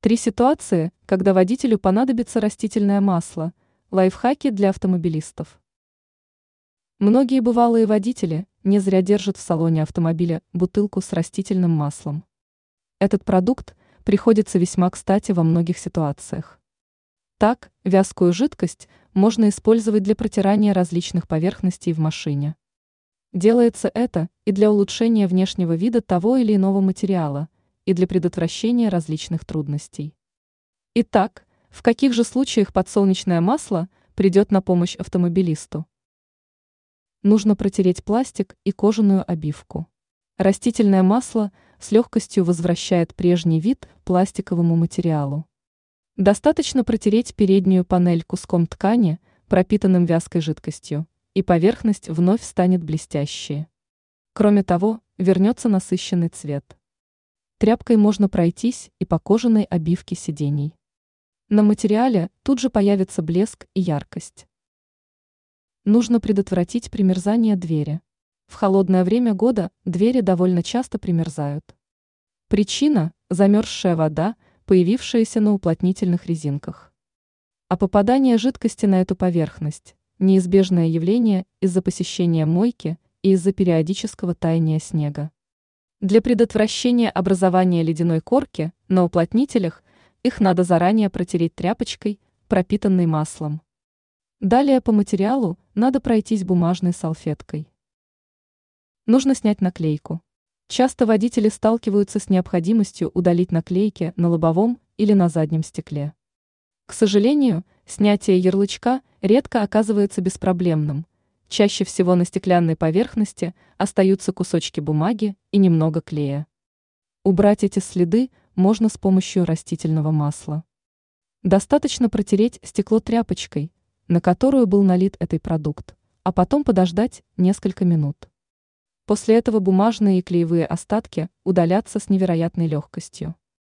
Три ситуации, когда водителю понадобится растительное масло. Лайфхаки для автомобилистов. Многие бывалые водители не зря держат в салоне автомобиля бутылку с растительным маслом. Этот продукт приходится весьма кстати во многих ситуациях. Так, вязкую жидкость можно использовать для протирания различных поверхностей в машине. Делается это и для улучшения внешнего вида того или иного материала, и для предотвращения различных трудностей. Итак, в каких же случаях подсолнечное масло придет на помощь автомобилисту? Нужно протереть пластик и кожаную обивку. Растительное масло с легкостью возвращает прежний вид пластиковому материалу. Достаточно протереть переднюю панель куском ткани, пропитанным вязкой жидкостью, и поверхность вновь станет блестящей. Кроме того, вернется насыщенный цвет. Тряпкой можно пройтись и по кожаной обивке сидений. На материале тут же появится блеск и яркость. Нужно предотвратить примерзание двери. В холодное время года двери довольно часто примерзают. Причина – замерзшая вода, появившаяся на уплотнительных резинках. А попадание жидкости на эту поверхность неизбежное явление из-за посещения мойки и из-за периодического таяния снега. Для предотвращения образования ледяной корки на уплотнителях их надо заранее протереть тряпочкой, пропитанной маслом. Далее по материалу надо пройтись бумажной салфеткой. Нужно снять наклейку. Часто водители сталкиваются с необходимостью удалить наклейки на лобовом или на заднем стекле. К сожалению, снятие ярлычка редко оказывается беспроблемным. Чаще всего на стеклянной поверхности остаются кусочки бумаги и немного клея. Убрать эти следы можно с помощью растительного масла. Достаточно протереть стекло тряпочкой, на которую был налит этот продукт, а потом подождать несколько минут. После этого бумажные и клеевые остатки удалятся с невероятной легкостью.